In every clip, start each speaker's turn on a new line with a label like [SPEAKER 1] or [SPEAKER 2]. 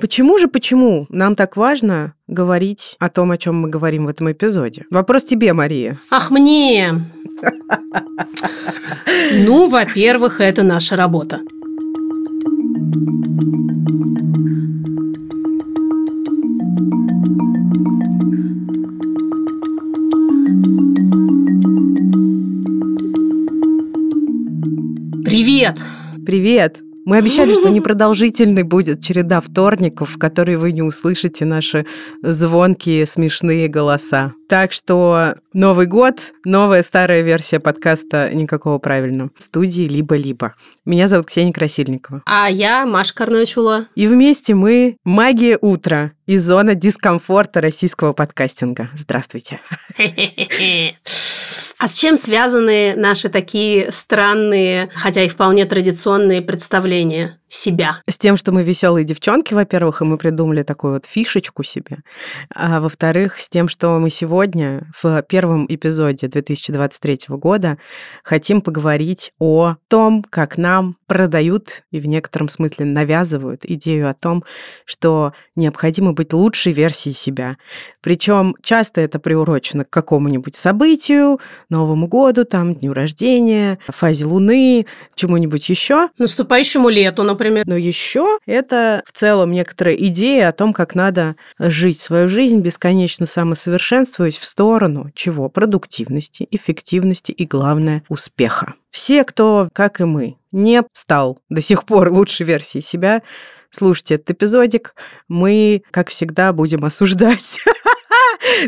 [SPEAKER 1] Почему же, почему нам так важно говорить о том, о чем мы говорим в этом эпизоде? Вопрос тебе, Мария.
[SPEAKER 2] Ах, мне! Ну, во-первых, это наша работа. Привет!
[SPEAKER 1] Привет! Мы обещали, что непродолжительной будет череда вторников, в которые вы не услышите наши звонкие, смешные голоса. Так что Новый год, новая старая версия подкаста «Никакого правильного» в студии «Либо-либо». Меня зовут Ксения Красильникова.
[SPEAKER 2] А я Маша Карновичула.
[SPEAKER 1] И вместе мы «Магия утра» из зона дискомфорта российского подкастинга. Здравствуйте.
[SPEAKER 2] А с чем связаны наши такие странные, хотя и вполне традиционные представления себя?
[SPEAKER 1] С тем, что мы веселые девчонки, во-первых, и мы придумали такую вот фишечку себе. А во-вторых, с тем, что мы сегодня в первом эпизоде 2023 года хотим поговорить о том, как нам продают и в некотором смысле навязывают идею о том, что необходимо быть лучшей версией себя. Причем часто это приурочено к какому-нибудь событию, Новому году, там, дню рождения, фазе Луны, чему-нибудь еще.
[SPEAKER 2] Наступающему лету, например.
[SPEAKER 1] Но еще это в целом некоторая идея о том, как надо жить свою жизнь, бесконечно самосовершенствуясь в сторону чего? Продуктивности, эффективности и, главное, успеха. Все, кто, как и мы, не стал до сих пор лучшей версией себя, слушайте этот эпизодик. Мы, как всегда, будем осуждать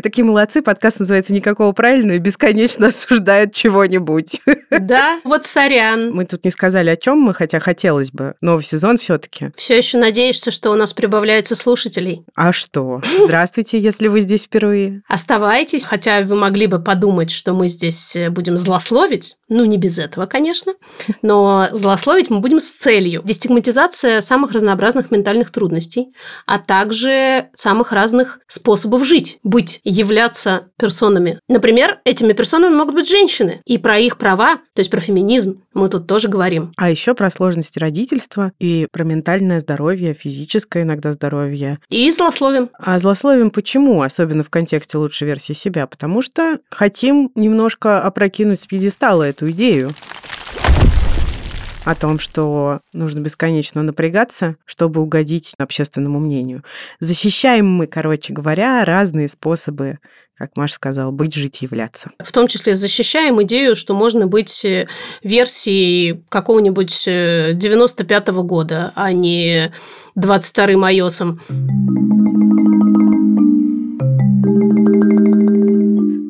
[SPEAKER 1] Такие молодцы. Подкаст называется «Никакого правильного» и бесконечно осуждают чего-нибудь.
[SPEAKER 2] Да, вот сорян.
[SPEAKER 1] Мы тут не сказали, о чем мы, хотя хотелось бы. Новый сезон все таки
[SPEAKER 2] Все еще надеешься, что у нас прибавляется слушателей?
[SPEAKER 1] А что? Здравствуйте, если вы здесь впервые.
[SPEAKER 2] Оставайтесь, хотя вы могли бы подумать, что мы здесь э, будем злословить. Ну, не без этого, конечно. Но злословить мы будем с целью. Дестигматизация самых разнообразных ментальных трудностей, а также самых разных способов жить, быть, являться персонами. Например, этими персонами могут быть женщины. И про их права, то есть про феминизм, мы тут тоже говорим.
[SPEAKER 1] А еще про сложности родительства и про ментальное здоровье, физическое иногда здоровье.
[SPEAKER 2] И злословим.
[SPEAKER 1] А злословим почему? Особенно в контексте лучшей версии себя. Потому что хотим немножко опрокинуть с пьедестала эту идею о том, что нужно бесконечно напрягаться, чтобы угодить общественному мнению. Защищаем мы, короче говоря, разные способы как Маша сказала, быть, жить, являться.
[SPEAKER 2] В том числе защищаем идею, что можно быть э, версией какого-нибудь 95-го э, года, а не 22-м айосом.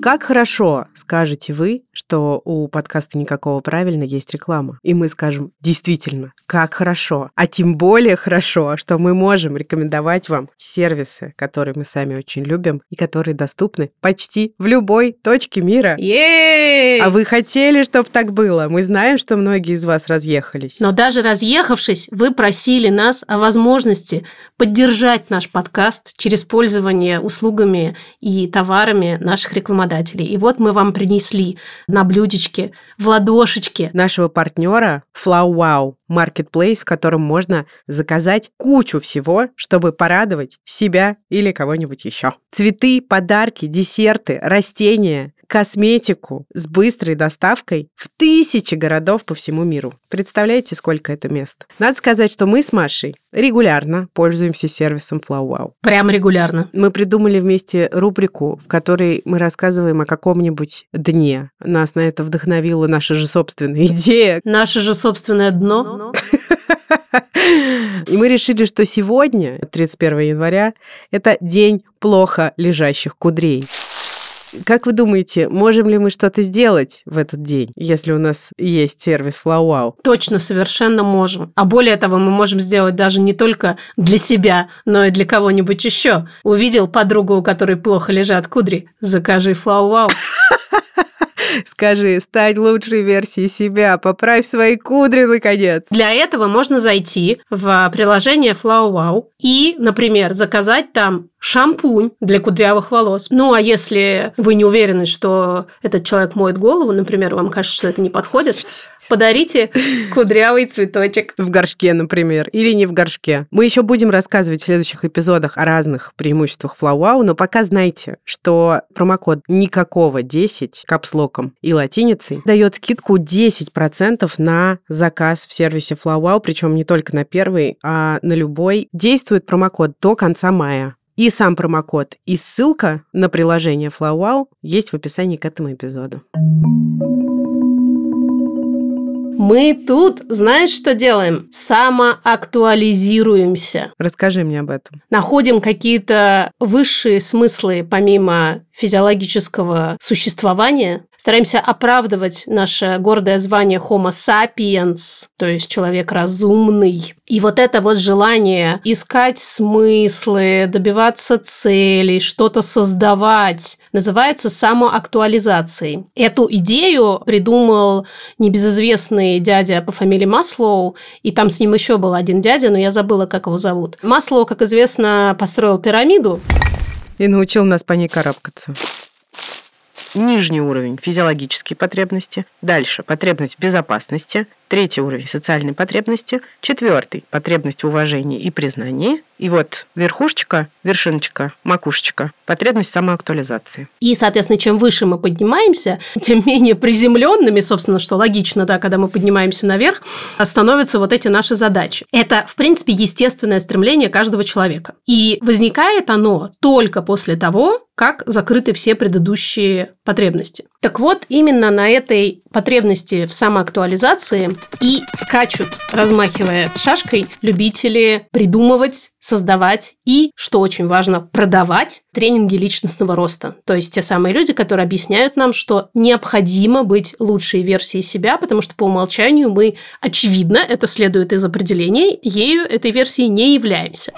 [SPEAKER 1] Как хорошо, скажете вы, что у подкаста «Никакого правильно» есть реклама. И мы скажем, действительно, как хорошо. А тем более хорошо, что мы можем рекомендовать вам сервисы, которые мы сами очень любим и которые доступны почти в любой точке мира.
[SPEAKER 2] Ей!
[SPEAKER 1] А вы хотели, чтобы так было? Мы знаем, что многие из вас разъехались.
[SPEAKER 2] Но даже разъехавшись, вы просили нас о возможности поддержать наш подкаст через пользование услугами и товарами наших рекламодателей рекламодателей. И вот мы вам принесли на блюдечке, в ладошечке.
[SPEAKER 1] Нашего партнера FlowWow Marketplace, в котором можно заказать кучу всего, чтобы порадовать себя или кого-нибудь еще. Цветы, подарки, десерты, растения, косметику с быстрой доставкой в тысячи городов по всему миру. Представляете, сколько это мест? Надо сказать, что мы с Машей регулярно пользуемся сервисом FlowWow.
[SPEAKER 2] Прям регулярно.
[SPEAKER 1] Мы придумали вместе рубрику, в которой мы рассказываем о каком-нибудь дне. Нас на это вдохновила наша же собственная идея.
[SPEAKER 2] Наше же собственное дно.
[SPEAKER 1] И мы решили, что сегодня, 31 января, это день плохо лежащих кудрей. Как вы думаете, можем ли мы что-то сделать в этот день, если у нас есть сервис FlowWow?
[SPEAKER 2] Точно, совершенно можем. А более того, мы можем сделать даже не только для себя, но и для кого-нибудь еще. Увидел подругу, у которой плохо лежат кудри? Закажи FlowWow.
[SPEAKER 1] Скажи, стань лучшей версией себя, поправь свои кудри, наконец.
[SPEAKER 2] Для этого можно зайти в приложение Flow Wow и, например, заказать там шампунь для кудрявых волос. Ну, а если вы не уверены, что этот человек моет голову, например, вам кажется, что это не подходит, подарите кудрявый цветочек.
[SPEAKER 1] В горшке, например, или не в горшке. Мы еще будем рассказывать в следующих эпизодах о разных преимуществах Флауау, но пока знайте, что промокод никакого 10 капслоком и латиницей дает скидку 10% на заказ в сервисе Флауау, причем не только на первый, а на любой. Действует промокод до конца мая. И сам промокод, и ссылка на приложение FlowWow есть в описании к этому эпизоду.
[SPEAKER 2] Мы тут, знаешь, что делаем? Самоактуализируемся.
[SPEAKER 1] Расскажи мне об этом.
[SPEAKER 2] Находим какие-то высшие смыслы помимо физиологического существования, стараемся оправдывать наше гордое звание Homo sapiens, то есть человек разумный. И вот это вот желание искать смыслы, добиваться целей, что-то создавать, называется самоактуализацией. Эту идею придумал небезызвестный дядя по фамилии Маслоу, и там с ним еще был один дядя, но я забыла, как его зовут. Маслоу, как известно, построил пирамиду,
[SPEAKER 1] и научил нас по ней карабкаться. Нижний уровень – физиологические потребности. Дальше – потребность безопасности. Третий уровень – социальной потребности. Четвертый – потребность в уважении и признании. И вот верхушечка, вершиночка, макушечка – потребность самоактуализации.
[SPEAKER 2] И, соответственно, чем выше мы поднимаемся, тем менее приземленными, собственно, что логично, да, когда мы поднимаемся наверх, становятся вот эти наши задачи. Это, в принципе, естественное стремление каждого человека. И возникает оно только после того, как закрыты все предыдущие потребности. Так вот, именно на этой потребности в самоактуализации и скачут, размахивая шашкой, любители придумывать, создавать и, что очень важно, продавать тренинги личностного роста. То есть те самые люди, которые объясняют нам, что необходимо быть лучшей версией себя, потому что по умолчанию мы, очевидно, это следует из определения, ею этой версии не являемся.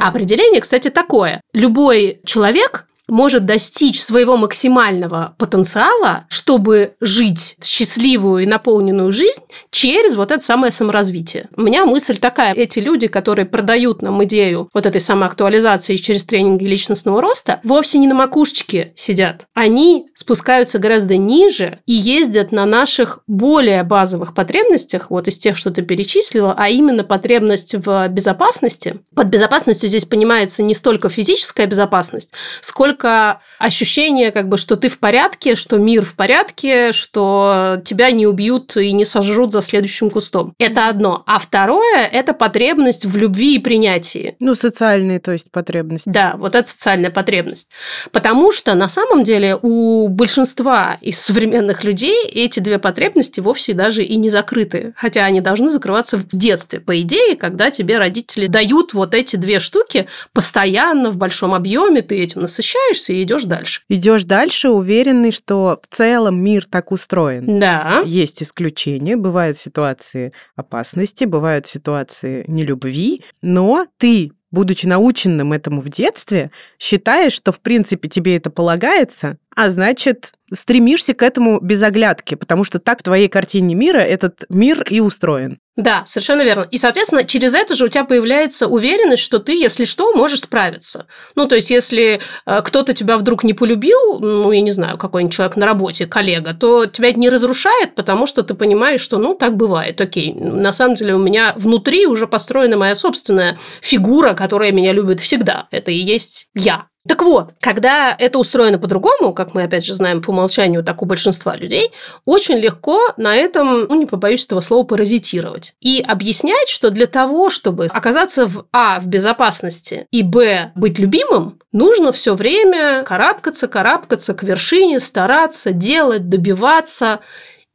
[SPEAKER 2] Определение, кстати, такое. Любой человек может достичь своего максимального потенциала, чтобы жить счастливую и наполненную жизнь через вот это самое саморазвитие. У меня мысль такая. Эти люди, которые продают нам идею вот этой самоактуализации через тренинги личностного роста, вовсе не на макушечке сидят. Они спускаются гораздо ниже и ездят на наших более базовых потребностях, вот из тех, что ты перечислила, а именно потребность в безопасности. Под безопасностью здесь понимается не столько физическая безопасность, сколько только ощущение, как бы, что ты в порядке, что мир в порядке, что тебя не убьют и не сожрут за следующим кустом. Это одно. А второе – это потребность в любви и принятии.
[SPEAKER 1] Ну, социальные, то есть, потребности.
[SPEAKER 2] Да, вот это социальная потребность. Потому что на самом деле у большинства из современных людей эти две потребности вовсе даже и не закрыты. Хотя они должны закрываться в детстве. По идее, когда тебе родители дают вот эти две штуки постоянно в большом объеме, ты этим насыщаешь, возвращаешься и идешь дальше.
[SPEAKER 1] Идешь дальше, уверенный, что в целом мир так устроен.
[SPEAKER 2] Да.
[SPEAKER 1] Есть исключения, бывают ситуации опасности, бывают ситуации нелюбви, но ты будучи наученным этому в детстве, считаешь, что в принципе тебе это полагается, а значит, стремишься к этому без оглядки, потому что так в твоей картине мира этот мир и устроен.
[SPEAKER 2] Да, совершенно верно. И, соответственно, через это же у тебя появляется уверенность, что ты, если что, можешь справиться. Ну, то есть, если э, кто-то тебя вдруг не полюбил, ну, я не знаю, какой-нибудь человек на работе, коллега, то тебя это не разрушает, потому что ты понимаешь, что, ну, так бывает, окей. На самом деле, у меня внутри уже построена моя собственная фигура, которая меня любит всегда. Это и есть я. Так вот, когда это устроено по-другому, как мы опять же знаем по умолчанию, так у большинства людей, очень легко на этом, ну не побоюсь этого слова, паразитировать. И объяснять, что для того, чтобы оказаться в А в безопасности и Б быть любимым, нужно все время карабкаться, карабкаться к вершине, стараться, делать, добиваться.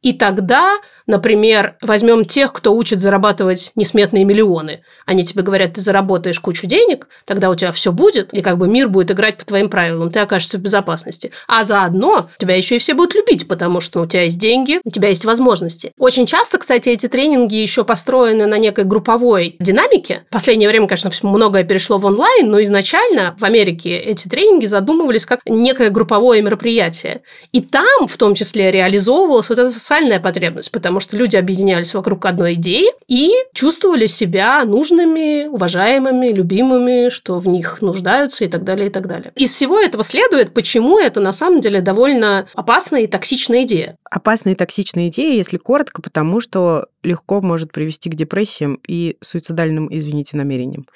[SPEAKER 2] И тогда Например, возьмем тех, кто учит зарабатывать несметные миллионы. Они тебе говорят, ты заработаешь кучу денег, тогда у тебя все будет, и как бы мир будет играть по твоим правилам, ты окажешься в безопасности. А заодно тебя еще и все будут любить, потому что у тебя есть деньги, у тебя есть возможности. Очень часто, кстати, эти тренинги еще построены на некой групповой динамике. В последнее время, конечно, многое перешло в онлайн, но изначально в Америке эти тренинги задумывались как некое групповое мероприятие. И там, в том числе, реализовывалась вот эта социальная потребность, потому что люди объединялись вокруг одной идеи и чувствовали себя нужными, уважаемыми, любимыми, что в них нуждаются и так далее, и так далее. Из всего этого следует, почему это на самом деле довольно опасная и токсичная идея.
[SPEAKER 1] Опасная и токсичная идея, если коротко, потому что легко может привести к депрессиям и суицидальным, извините, намерениям.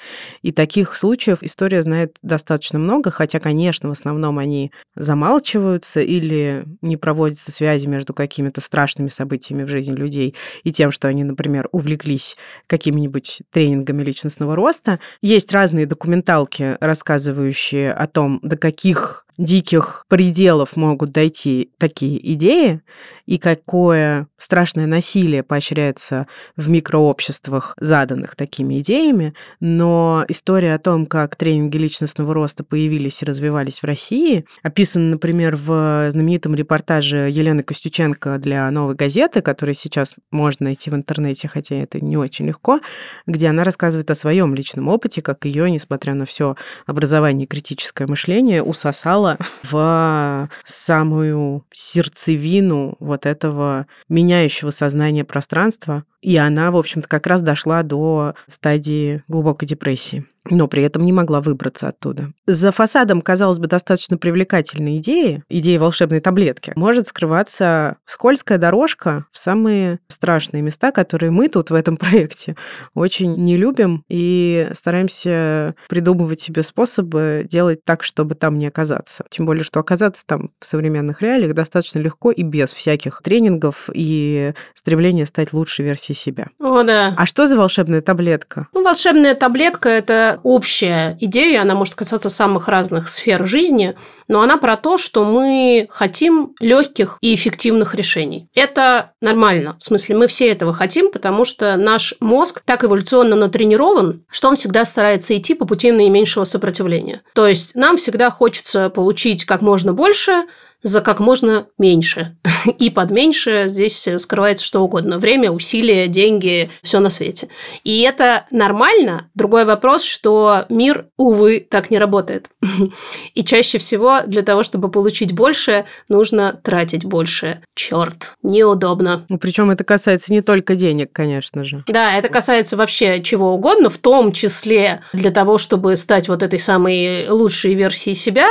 [SPEAKER 1] И таких случаев история знает достаточно много, хотя, конечно, в основном они замалчиваются или не проводятся связи между какими-то страшными событиями в жизни людей и тем, что они, например, увлеклись какими-нибудь тренингами личностного роста. Есть разные документалки, рассказывающие о том, до каких диких пределов могут дойти такие идеи, и какое страшное насилие поощряется в микрообществах, заданных такими идеями. Но история о том, как тренинги личностного роста появились и развивались в России, описана, например, в знаменитом репортаже Елены Костюченко для «Новой газеты», который сейчас можно найти в интернете, хотя это не очень легко, где она рассказывает о своем личном опыте, как ее, несмотря на все образование и критическое мышление, усосало в самую сердцевину вот вот этого меняющего сознание пространства. И она, в общем-то, как раз дошла до стадии глубокой депрессии но при этом не могла выбраться оттуда. За фасадом, казалось бы, достаточно привлекательной идеи, идеи волшебной таблетки, может скрываться скользкая дорожка в самые страшные места, которые мы тут в этом проекте очень не любим и стараемся придумывать себе способы делать так, чтобы там не оказаться. Тем более, что оказаться там в современных реалиях достаточно легко и без всяких тренингов и стремления стать лучшей версией себя.
[SPEAKER 2] О, да.
[SPEAKER 1] А что за волшебная таблетка?
[SPEAKER 2] Ну, волшебная таблетка – это общая идея, она может касаться самых разных сфер жизни, но она про то, что мы хотим легких и эффективных решений. Это нормально. В смысле, мы все этого хотим, потому что наш мозг так эволюционно натренирован, что он всегда старается идти по пути наименьшего сопротивления. То есть нам всегда хочется получить как можно больше, за как можно меньше. И под меньше здесь скрывается что угодно. Время, усилия, деньги, все на свете. И это нормально. Другой вопрос, что мир, увы, так не работает. И чаще всего для того, чтобы получить больше, нужно тратить больше. Черт, неудобно.
[SPEAKER 1] Ну, Причем это касается не только денег, конечно же.
[SPEAKER 2] Да, это касается вообще чего угодно, в том числе для того, чтобы стать вот этой самой лучшей версией себя,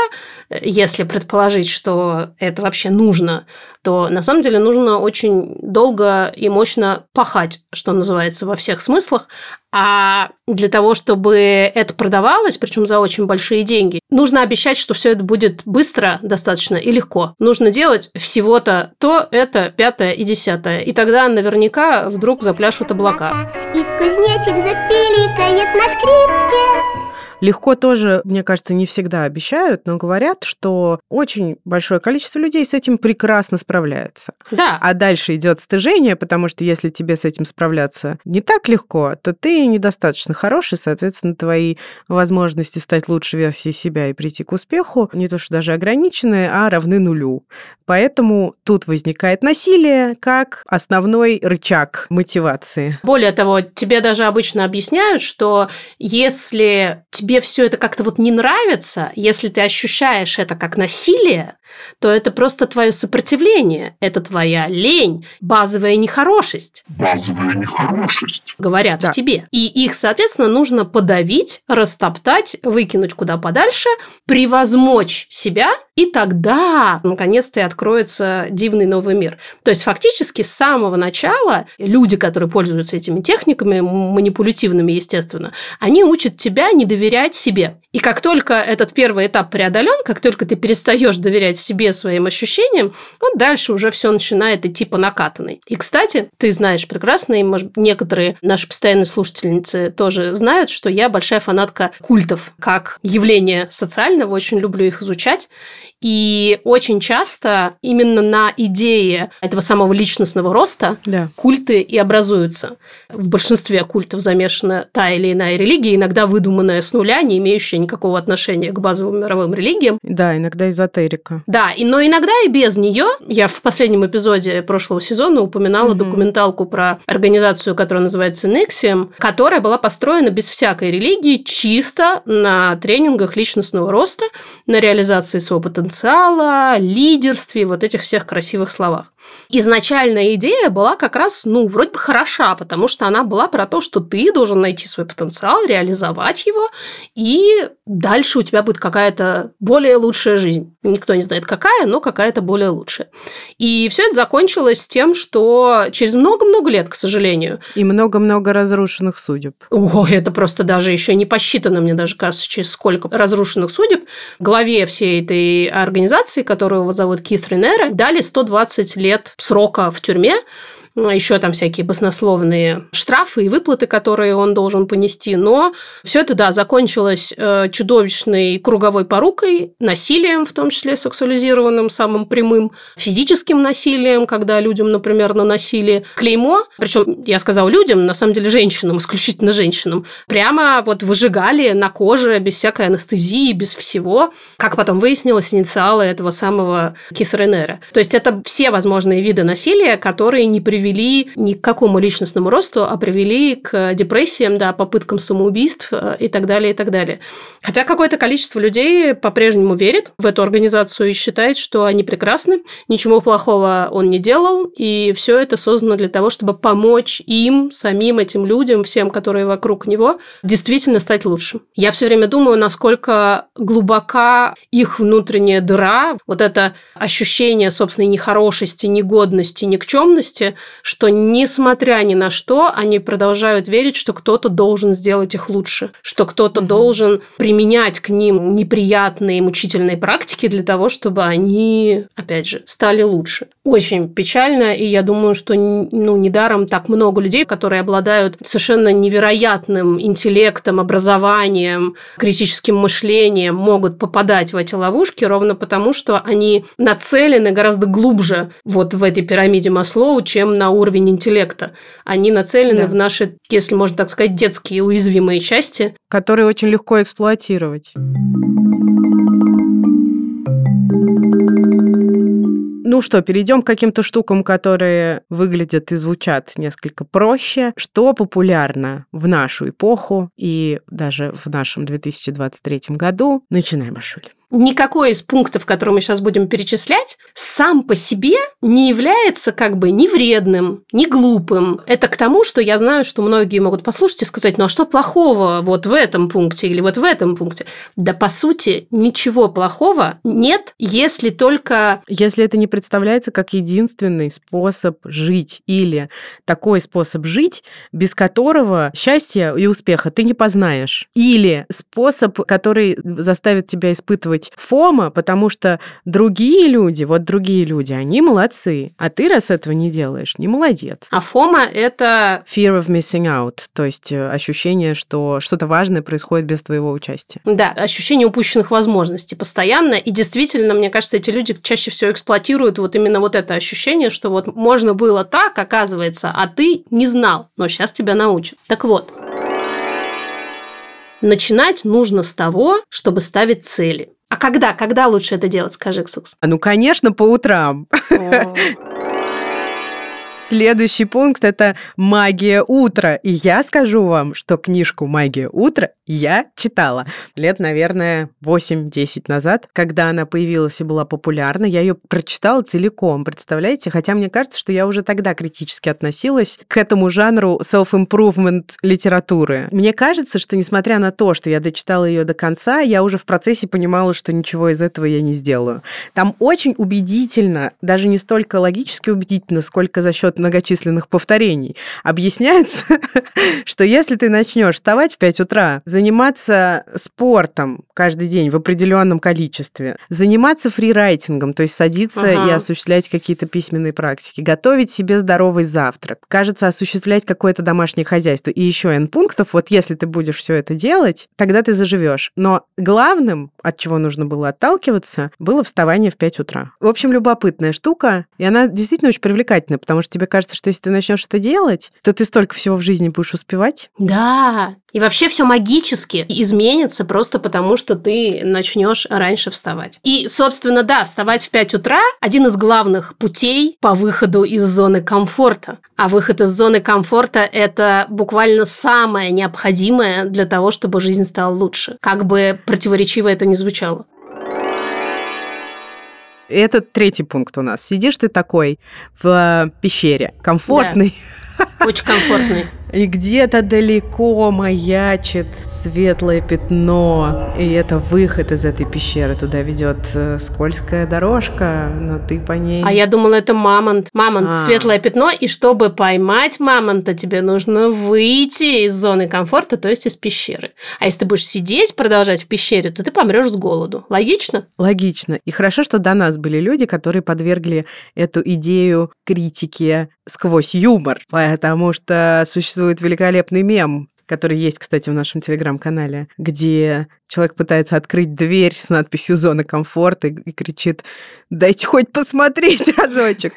[SPEAKER 2] если предположить, что это вообще нужно, то на самом деле нужно очень долго и мощно пахать, что называется, во всех смыслах. А для того, чтобы это продавалось, причем за очень большие деньги, нужно обещать, что все это будет быстро достаточно и легко. Нужно делать всего-то то, это, пятое и десятое. И тогда наверняка вдруг запляшут облака. И кузнечик запиликает на скрипке.
[SPEAKER 1] Легко тоже, мне кажется, не всегда обещают, но говорят, что очень большое количество людей с этим прекрасно справляется.
[SPEAKER 2] Да.
[SPEAKER 1] А дальше идет стыжение, потому что если тебе с этим справляться не так легко, то ты недостаточно хороший, соответственно, твои возможности стать лучшей версией себя и прийти к успеху не то что даже ограничены, а равны нулю. Поэтому тут возникает насилие как основной рычаг мотивации.
[SPEAKER 2] Более того, тебе даже обычно объясняют, что если тебе все это как-то вот не нравится, если ты ощущаешь это как насилие, то это просто твое сопротивление, это твоя лень, базовая нехорошесть.
[SPEAKER 3] Базовая нехорошесть.
[SPEAKER 2] Говорят да. в тебе. И их, соответственно, нужно подавить, растоптать, выкинуть куда подальше, превозмочь себя, и тогда, наконец-то, и откроется дивный новый мир. То есть, фактически, с самого начала люди, которые пользуются этими техниками, манипулятивными, естественно, они учат тебя не доверять себе. И как только этот первый этап преодолен, как только ты перестаешь доверять себе, своим ощущениям, вот дальше уже все начинает идти по накатанной. И, кстати, ты знаешь прекрасно, и, может, некоторые наши постоянные слушательницы тоже знают, что я большая фанатка культов как явления социального, очень люблю их изучать. И очень часто именно на идее этого самого личностного роста да. культы и образуются. В большинстве культов замешана та или иная религия, иногда выдуманная с нуля, не имеющая никакого отношения к базовым мировым религиям.
[SPEAKER 1] Да, иногда эзотерика.
[SPEAKER 2] Да, и, но иногда и без нее. Я в последнем эпизоде прошлого сезона упоминала угу. документалку про организацию, которая называется Nexium, которая была построена без всякой религии, чисто на тренингах личностного роста, на реализации своего потенциала потенциала, лидерстве, вот этих всех красивых словах. Изначальная идея была как раз, ну, вроде бы хороша, потому что она была про то, что ты должен найти свой потенциал, реализовать его, и дальше у тебя будет какая-то более лучшая жизнь. Никто не знает какая, но какая-то более лучшая. И все это закончилось тем, что через много-много лет, к сожалению.
[SPEAKER 1] И много-много разрушенных судеб.
[SPEAKER 2] О, это просто даже еще не посчитано, мне даже кажется, через сколько разрушенных судеб. Главе всей этой организации, которую его зовут Кит Ренера, дали 120 лет срока в тюрьме еще там всякие баснословные штрафы и выплаты, которые он должен понести. Но все это, да, закончилось э, чудовищной круговой порукой, насилием, в том числе сексуализированным, самым прямым, физическим насилием, когда людям, например, наносили клеймо, причем я сказала людям, на самом деле женщинам, исключительно женщинам, прямо вот выжигали на коже без всякой анестезии, без всего, как потом выяснилось, инициалы этого самого Кисренера. То есть это все возможные виды насилия, которые не привели привели не к какому личностному росту, а привели к депрессиям, да, попыткам самоубийств э, и так далее, и так далее. Хотя какое-то количество людей по-прежнему верит в эту организацию и считает, что они прекрасны, ничего плохого он не делал, и все это создано для того, чтобы помочь им, самим этим людям, всем, которые вокруг него, действительно стать лучше. Я все время думаю, насколько глубока их внутренняя дыра, вот это ощущение собственной нехорошести, негодности, никчемности, что несмотря ни на что, они продолжают верить, что кто-то должен сделать их лучше, что кто-то mm-hmm. должен применять к ним неприятные, мучительные практики для того, чтобы они, опять же, стали лучше. Очень печально, и я думаю, что ну, недаром так много людей, которые обладают совершенно невероятным интеллектом, образованием, критическим мышлением, могут попадать в эти ловушки ровно потому, что они нацелены гораздо глубже вот в этой пирамиде Маслоу, чем на на уровень интеллекта. Они нацелены да. в наши, если можно так сказать, детские уязвимые части.
[SPEAKER 1] Которые очень легко эксплуатировать. Ну что, перейдем к каким-то штукам, которые выглядят и звучат несколько проще. Что популярно в нашу эпоху и даже в нашем 2023 году? Начинаем, Ашуль
[SPEAKER 2] никакой из пунктов, которые мы сейчас будем перечислять, сам по себе не является как бы ни вредным, ни глупым. Это к тому, что я знаю, что многие могут послушать и сказать, ну а что плохого вот в этом пункте или вот в этом пункте? Да по сути ничего плохого нет, если только...
[SPEAKER 1] Если это не представляется как единственный способ жить или такой способ жить, без которого счастья и успеха ты не познаешь. Или способ, который заставит тебя испытывать быть фома, потому что другие люди, вот другие люди, они молодцы, а ты, раз этого не делаешь, не молодец.
[SPEAKER 2] А фома — это...
[SPEAKER 1] Fear of missing out, то есть э, ощущение, что что-то важное происходит без твоего участия.
[SPEAKER 2] Да, ощущение упущенных возможностей постоянно, и действительно, мне кажется, эти люди чаще всего эксплуатируют вот именно вот это ощущение, что вот можно было так, оказывается, а ты не знал, но сейчас тебя научат. Так вот, Начинать нужно с того, чтобы ставить цели. Когда? Когда лучше это делать, скажи, Ксукс?
[SPEAKER 1] А ну, конечно, по утрам. Следующий пункт – это «Магия утра». И я скажу вам, что книжку «Магия утра» я читала лет, наверное, 8-10 назад, когда она появилась и была популярна. Я ее прочитала целиком, представляете? Хотя мне кажется, что я уже тогда критически относилась к этому жанру self-improvement литературы. Мне кажется, что несмотря на то, что я дочитала ее до конца, я уже в процессе понимала, что ничего из этого я не сделаю. Там очень убедительно, даже не столько логически убедительно, сколько за счет от многочисленных повторений, объясняется, что если ты начнешь вставать в 5 утра, заниматься спортом каждый день в определенном количестве, заниматься фрирайтингом, то есть садиться ага. и осуществлять какие-то письменные практики, готовить себе здоровый завтрак, кажется, осуществлять какое-то домашнее хозяйство и еще N пунктов, вот если ты будешь все это делать, тогда ты заживешь. Но главным, от чего нужно было отталкиваться, было вставание в 5 утра. В общем, любопытная штука, и она действительно очень привлекательная, потому что тебе кажется, что если ты начнешь это делать, то ты столько всего в жизни будешь успевать.
[SPEAKER 2] Да, и вообще все магически изменится просто потому, что ты начнешь раньше вставать. И, собственно, да, вставать в 5 утра – один из главных путей по выходу из зоны комфорта. А выход из зоны комфорта – это буквально самое необходимое для того, чтобы жизнь стала лучше. Как бы противоречиво это ни звучало.
[SPEAKER 1] Это третий пункт у нас. Сидишь ты такой в пещере, комфортный.
[SPEAKER 2] Да. Очень комфортный.
[SPEAKER 1] И где-то далеко маячит светлое пятно, и это выход из этой пещеры. Туда ведет э, скользкая дорожка, но ты по ней...
[SPEAKER 2] А я думала, это мамонт. Мамонт, а. светлое пятно, и чтобы поймать мамонта, тебе нужно выйти из зоны комфорта, то есть из пещеры. А если ты будешь сидеть, продолжать в пещере, то ты помрешь с голоду. Логично?
[SPEAKER 1] Логично. И хорошо, что до нас были люди, которые подвергли эту идею критике сквозь юмор, потому что существует существует великолепный мем, который есть, кстати, в нашем телеграм-канале, где человек пытается открыть дверь с надписью «Зона комфорта» и кричит «Дайте хоть посмотреть разочек».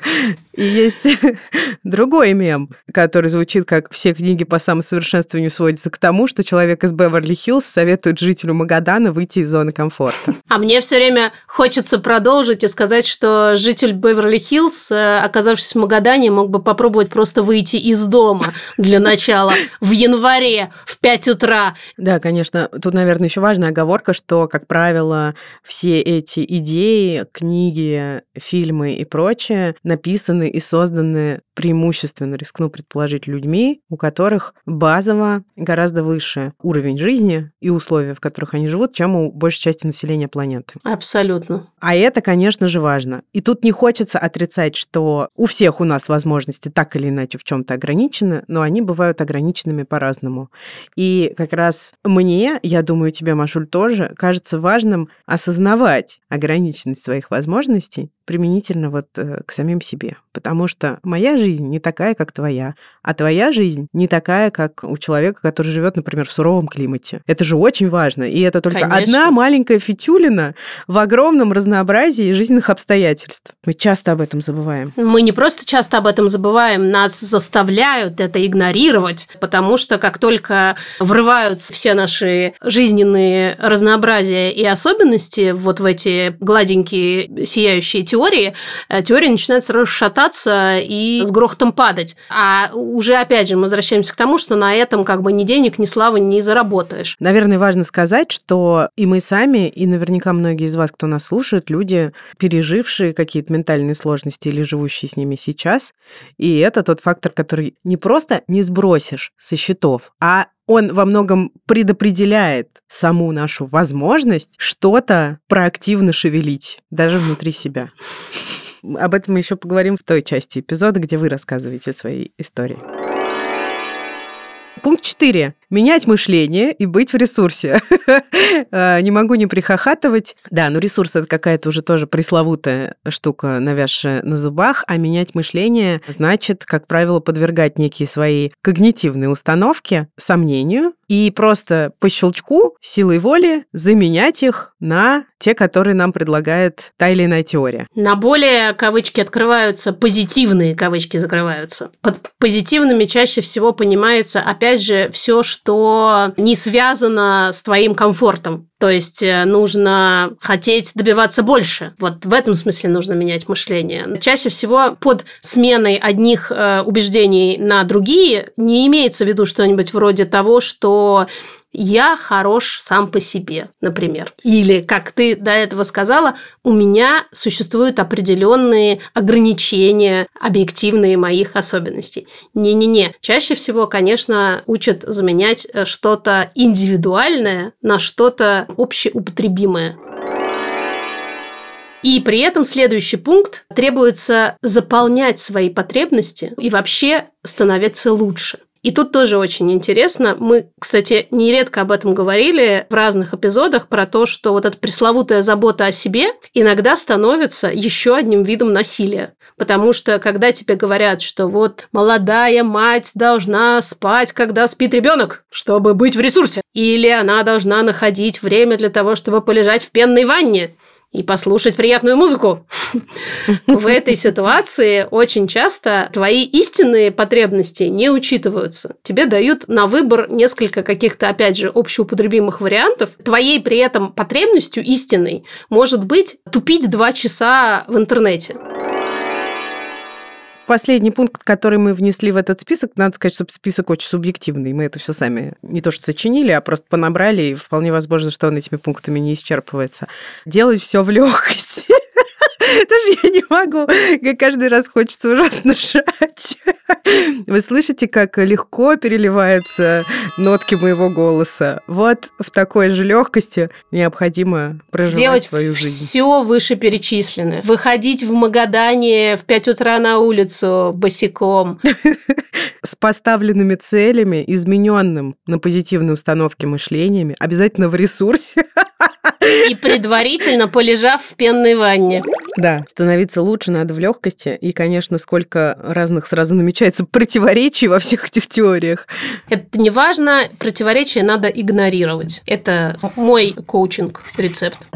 [SPEAKER 1] И есть другой мем, который звучит как «Все книги по самосовершенствованию сводятся к тому, что человек из Беверли-Хиллз советует жителю Магадана выйти из зоны комфорта».
[SPEAKER 2] А мне все время хочется продолжить и сказать, что житель Беверли-Хиллз, э, оказавшись в Магадане, мог бы попробовать просто выйти из дома для начала в январе в 5 утра.
[SPEAKER 1] Да, конечно. Тут, наверное, еще важная оговорка, что, как правило, все эти идеи, книги, фильмы и прочее написаны и созданы преимущественно, рискну предположить, людьми, у которых базово гораздо выше уровень жизни и условия, в которых они живут, чем у большей части населения планеты.
[SPEAKER 2] Абсолютно.
[SPEAKER 1] А это, конечно же, важно. И тут не хочется отрицать, что у всех у нас возможности так или иначе в чем-то ограничены, но они бывают ограниченными по-разному. И как раз мне, я думаю, тебе, Машуль, тоже кажется важным осознавать ограниченность своих возможностей применительно вот э, к самим себе. Потому что моя жизнь не такая, как твоя, а твоя жизнь не такая, как у человека, который живет, например, в суровом климате. Это же очень важно. И это только Конечно. одна маленькая фитюлина в огромном разнообразии жизненных обстоятельств. Мы часто об этом забываем.
[SPEAKER 2] Мы не просто часто об этом забываем, нас заставляют это игнорировать, потому что как только врываются все наши жизненные разнообразия и особенности вот в эти гладенькие сияющие теории, э, теория начинает сразу шататься и с грохотом падать. А уже, опять же, мы возвращаемся к тому, что на этом как бы ни денег, ни славы не заработаешь.
[SPEAKER 1] Наверное, важно сказать, что и мы сами, и наверняка многие из вас, кто нас слушает, люди, пережившие какие-то ментальные сложности или живущие с ними сейчас. И это тот фактор, который не просто не сбросишь со счетов, а он во многом предопределяет саму нашу возможность что-то проактивно шевелить, даже внутри себя. Об этом мы еще поговорим в той части эпизода, где вы рассказываете свои истории. Пункт 4. Менять мышление и быть в ресурсе. А, не могу не прихохатывать. Да, ну ресурс это какая-то уже тоже пресловутая штука, навязшая на зубах, а менять мышление значит, как правило, подвергать некие свои когнитивные установки сомнению и просто по щелчку силой воли заменять их на те, которые нам предлагает та или иная теория.
[SPEAKER 2] На более, кавычки открываются, позитивные кавычки закрываются. Под позитивными чаще всего понимается, опять же, все, что не связано с твоим комфортом. То есть э, нужно хотеть добиваться больше. Вот в этом смысле нужно менять мышление. Чаще всего под сменой одних э, убеждений на другие не имеется в виду что-нибудь вроде того, что я хорош сам по себе, например. Или, как ты до этого сказала, у меня существуют определенные ограничения объективные моих особенностей. Не-не-не. Чаще всего, конечно, учат заменять э, что-то индивидуальное на что-то общеупотребимое. И при этом следующий пункт требуется заполнять свои потребности и вообще становиться лучше. И тут тоже очень интересно. Мы, кстати, нередко об этом говорили в разных эпизодах про то, что вот эта пресловутая забота о себе иногда становится еще одним видом насилия. Потому что когда тебе говорят, что вот молодая мать должна спать, когда спит ребенок, чтобы быть в ресурсе, или она должна находить время для того, чтобы полежать в пенной ванне, и послушать приятную музыку. В этой ситуации очень часто твои истинные потребности не учитываются. Тебе дают на выбор несколько каких-то, опять же, общеупотребимых вариантов. Твоей при этом потребностью истинной может быть тупить два часа в интернете.
[SPEAKER 1] Последний пункт, который мы внесли в этот список, надо сказать, что список очень субъективный. Мы это все сами не то что сочинили, а просто понабрали, и вполне возможно, что он этими пунктами не исчерпывается. Делать все в легкости. Тоже я не могу. Каждый раз хочется ужасно жать. Вы слышите, как легко переливаются нотки моего голоса. Вот в такой же легкости необходимо проживать
[SPEAKER 2] Делать
[SPEAKER 1] свою жизнь.
[SPEAKER 2] все вышеперечисленное. Выходить в Магадане в 5 утра на улицу босиком.
[SPEAKER 1] С поставленными целями, измененным на позитивной установке мышлениями, обязательно в ресурсе.
[SPEAKER 2] И предварительно полежав в пенной ванне.
[SPEAKER 1] Да, становиться лучше надо в легкости. И, конечно, сколько разных сразу намечается противоречий во всех этих теориях.
[SPEAKER 2] Это не важно, противоречия надо игнорировать. Это мой коучинг-рецепт.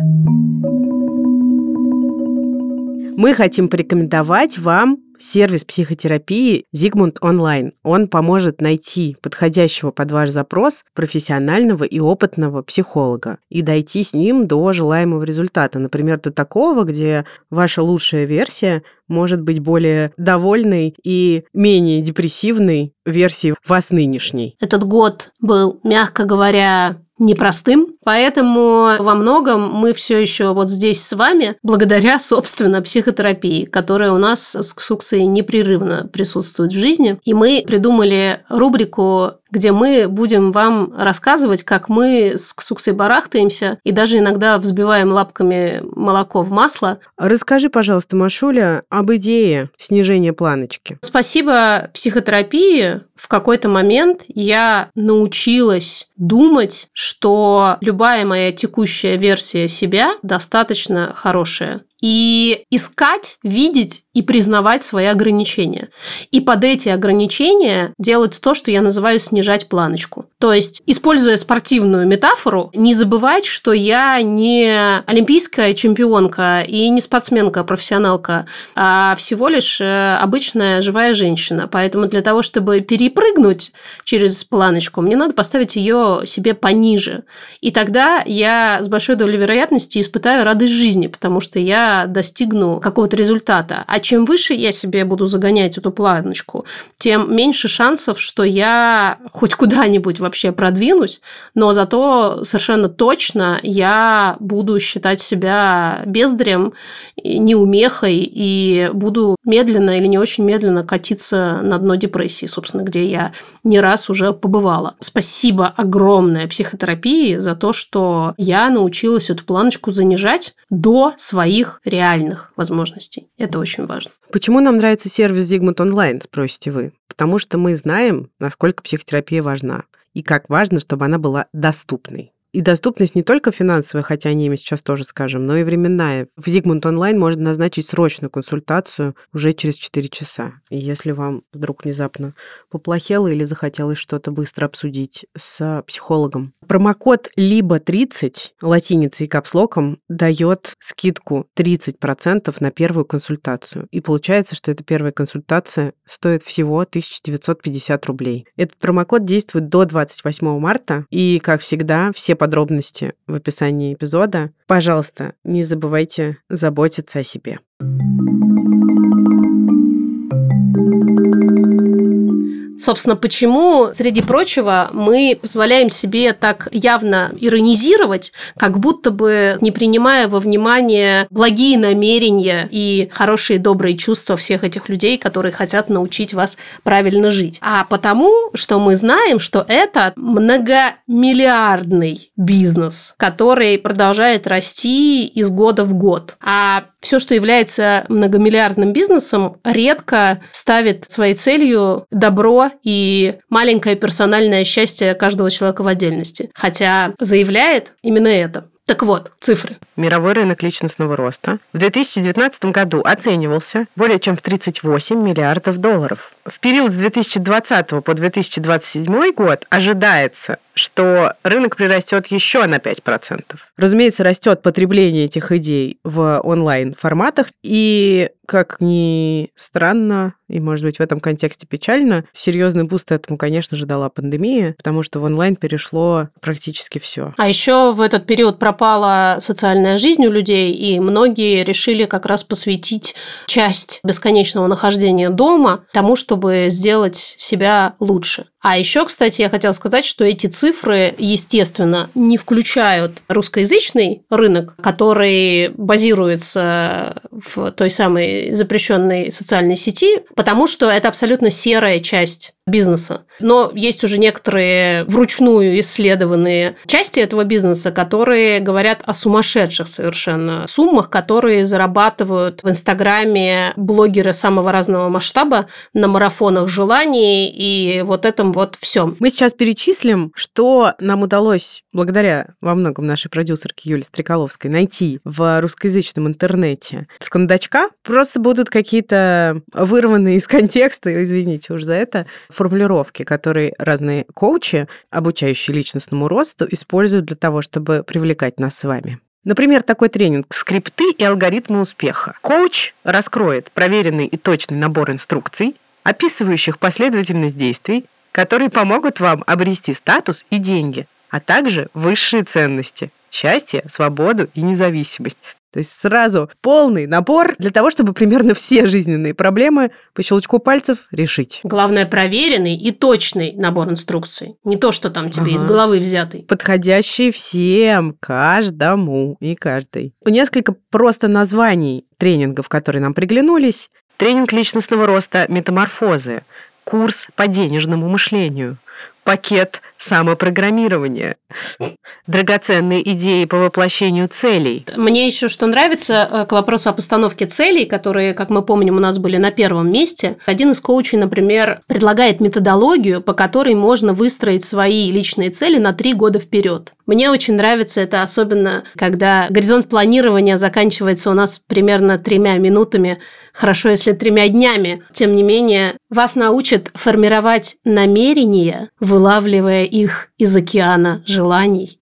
[SPEAKER 1] Мы хотим порекомендовать вам сервис психотерапии Зигмунд Онлайн. Он поможет найти подходящего под ваш запрос профессионального и опытного психолога и дойти с ним до желаемого результата. Например, до такого, где ваша лучшая версия может быть более довольной и менее депрессивной версией вас нынешней.
[SPEAKER 2] Этот год был, мягко говоря, непростым, поэтому во многом мы все еще вот здесь с вами благодаря, собственно, психотерапии, которая у нас с Ксуксой непрерывно присутствует в жизни. И мы придумали рубрику где мы будем вам рассказывать, как мы с Ксуксой барахтаемся и даже иногда взбиваем лапками молоко в масло.
[SPEAKER 1] Расскажи, пожалуйста, Машуля, об идее снижения планочки.
[SPEAKER 2] Спасибо психотерапии в какой-то момент я научилась думать, что любая моя текущая версия себя достаточно хорошая и искать, видеть и признавать свои ограничения. И под эти ограничения делать то, что я называю снижать планочку. То есть, используя спортивную метафору, не забывать, что я не олимпийская чемпионка и не спортсменка, профессионалка, а всего лишь э, обычная живая женщина. Поэтому для того, чтобы перепрыгнуть через планочку, мне надо поставить ее себе пониже. И тогда я с большой долей вероятности испытаю радость жизни, потому что я достигну какого-то результата. А чем выше я себе буду загонять эту планочку, тем меньше шансов, что я хоть куда-нибудь вообще продвинусь, но зато совершенно точно я буду считать себя бездарем, неумехой и буду медленно или не очень медленно катиться на дно депрессии, собственно, где я не раз уже побывала. Спасибо огромное психотерапии за то, что я научилась эту планочку занижать до своих реальных возможностей. Это очень важно.
[SPEAKER 1] Почему нам нравится сервис Zigmund Online, спросите вы? Потому что мы знаем, насколько психотерапия важна и как важно, чтобы она была доступной. И доступность не только финансовая, хотя о ней мы сейчас тоже скажем, но и временная. В Zigmund Online можно назначить срочную консультацию уже через 4 часа. И если вам вдруг внезапно поплохело или захотелось что-то быстро обсудить с психологом. Промокод либо 30 латиницей и капслоком дает скидку 30% на первую консультацию. И получается, что эта первая консультация стоит всего 1950 рублей. Этот промокод действует до 28 марта. И, как всегда, все подробности в описании эпизода. Пожалуйста, не забывайте заботиться о себе.
[SPEAKER 2] Собственно, почему, среди прочего, мы позволяем себе так явно иронизировать, как будто бы не принимая во внимание благие намерения и хорошие добрые чувства всех этих людей, которые хотят научить вас правильно жить. А потому, что мы знаем, что это многомиллиардный бизнес, который продолжает расти из года в год. А все, что является многомиллиардным бизнесом, редко ставит своей целью добро и маленькое персональное счастье каждого человека в отдельности. Хотя заявляет именно это. Так вот, цифры.
[SPEAKER 1] Мировой рынок личностного роста в 2019 году оценивался более чем в 38 миллиардов долларов. В период с 2020 по 2027 год ожидается, что рынок прирастет еще на 5%. Разумеется, растет потребление этих идей в онлайн-форматах, и, как ни странно, и, может быть, в этом контексте печально, серьезный буст этому, конечно же, дала пандемия, потому что в онлайн перешло практически все.
[SPEAKER 2] А еще в этот период пропала социальная жизнь у людей, и многие решили как раз посвятить часть бесконечного нахождения дома тому, чтобы сделать себя лучше. А еще, кстати, я хотела сказать, что эти цифры, естественно, не включают русскоязычный рынок, который базируется в той самой запрещенной социальной сети, потому что это абсолютно серая часть бизнеса. Но есть уже некоторые вручную исследованные части этого бизнеса, которые говорят о сумасшедших совершенно суммах, которые зарабатывают в Инстаграме блогеры самого разного масштаба на марафонах желаний и вот этом вот все.
[SPEAKER 1] Мы сейчас перечислим, что нам удалось благодаря во многом нашей продюсерке Юлии Стреколовской найти в русскоязычном интернете. С кондачка просто будут какие-то вырванные из контекста, извините уж за это, формулировки, которые разные коучи, обучающие личностному росту, используют для того, чтобы привлекать нас с вами. Например, такой тренинг «Скрипты и алгоритмы успеха». Коуч раскроет проверенный и точный набор инструкций, описывающих последовательность действий, которые помогут вам обрести статус и деньги, а также высшие ценности – счастье, свободу и независимость. То есть сразу полный набор для того, чтобы примерно все жизненные проблемы по щелчку пальцев решить.
[SPEAKER 2] Главное, проверенный и точный набор инструкций. Не то, что там тебе ага. из головы взятый.
[SPEAKER 1] Подходящий всем, каждому и каждой. Несколько просто названий тренингов, которые нам приглянулись. Тренинг личностного роста «Метаморфозы», курс по денежному мышлению, пакет самопрограммирования, драгоценные идеи по воплощению целей.
[SPEAKER 2] Мне еще что нравится э, к вопросу о постановке целей, которые, как мы помним, у нас были на первом месте. Один из коучей, например, предлагает методологию, по которой можно выстроить свои личные цели на три года вперед. Мне очень нравится это, особенно когда горизонт планирования заканчивается у нас примерно тремя минутами, хорошо, если тремя днями. Тем не менее, вас научат формировать намерения, вылавливая их из океана желаний.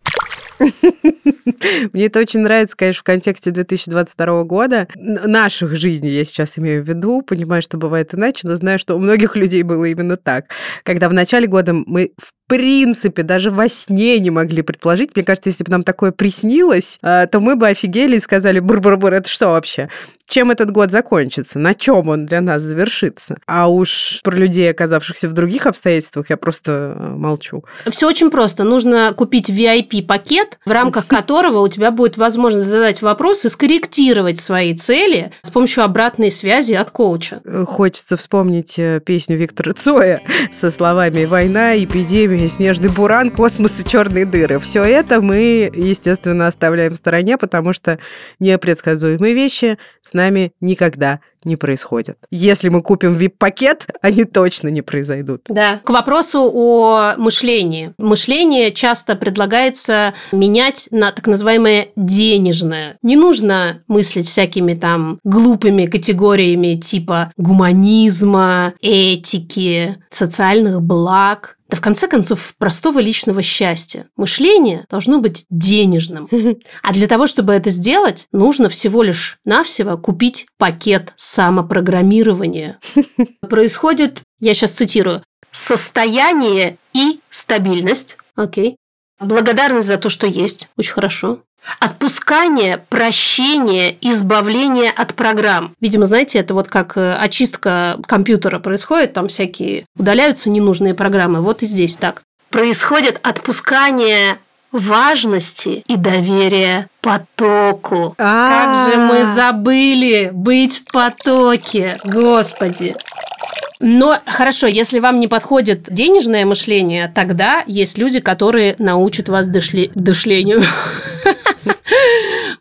[SPEAKER 1] Мне это очень нравится, конечно, в контексте 2022 года. Наших жизней я сейчас имею в виду. Понимаю, что бывает иначе, но знаю, что у многих людей было именно так. Когда в начале года мы в принципе даже во сне не могли предположить. Мне кажется, если бы нам такое приснилось, э, то мы бы офигели и сказали, бур-бур-бур, это что вообще? Чем этот год закончится? На чем он для нас завершится? А уж про людей, оказавшихся в других обстоятельствах, я просто э, молчу.
[SPEAKER 2] Все очень просто. Нужно купить VIP-пакет, в рамках которого у тебя будет возможность задать вопрос и скорректировать свои цели с помощью обратной связи от коуча.
[SPEAKER 1] Э, хочется вспомнить песню Виктора Цоя со словами «Война, эпидемия, снежный буран, космос и черные дыры. Все это мы, естественно, оставляем в стороне, потому что непредсказуемые вещи с нами никогда не происходят. Если мы купим VIP-пакет, они точно не произойдут.
[SPEAKER 2] Да. К вопросу о мышлении. Мышление часто предлагается менять на так называемое денежное. Не нужно мыслить всякими там глупыми категориями типа гуманизма, этики, социальных благ. Да в конце концов простого личного счастья. Мышление должно быть денежным. А для того, чтобы это сделать, нужно всего лишь навсего купить пакет самопрограммирования. Происходит, я сейчас цитирую, состояние и стабильность. Окей. Благодарность за то, что есть. Очень хорошо. Отпускание, прощение, избавление от программ. Видимо, знаете, это вот как э, очистка компьютера происходит, там всякие удаляются ненужные программы. Вот и здесь так. Происходит отпускание важности и доверия потоку.
[SPEAKER 1] А.
[SPEAKER 2] Как же мы забыли быть в потоке, господи. Но хорошо, если вам не подходит денежное мышление, тогда есть люди, которые научат вас дышле... дышлению.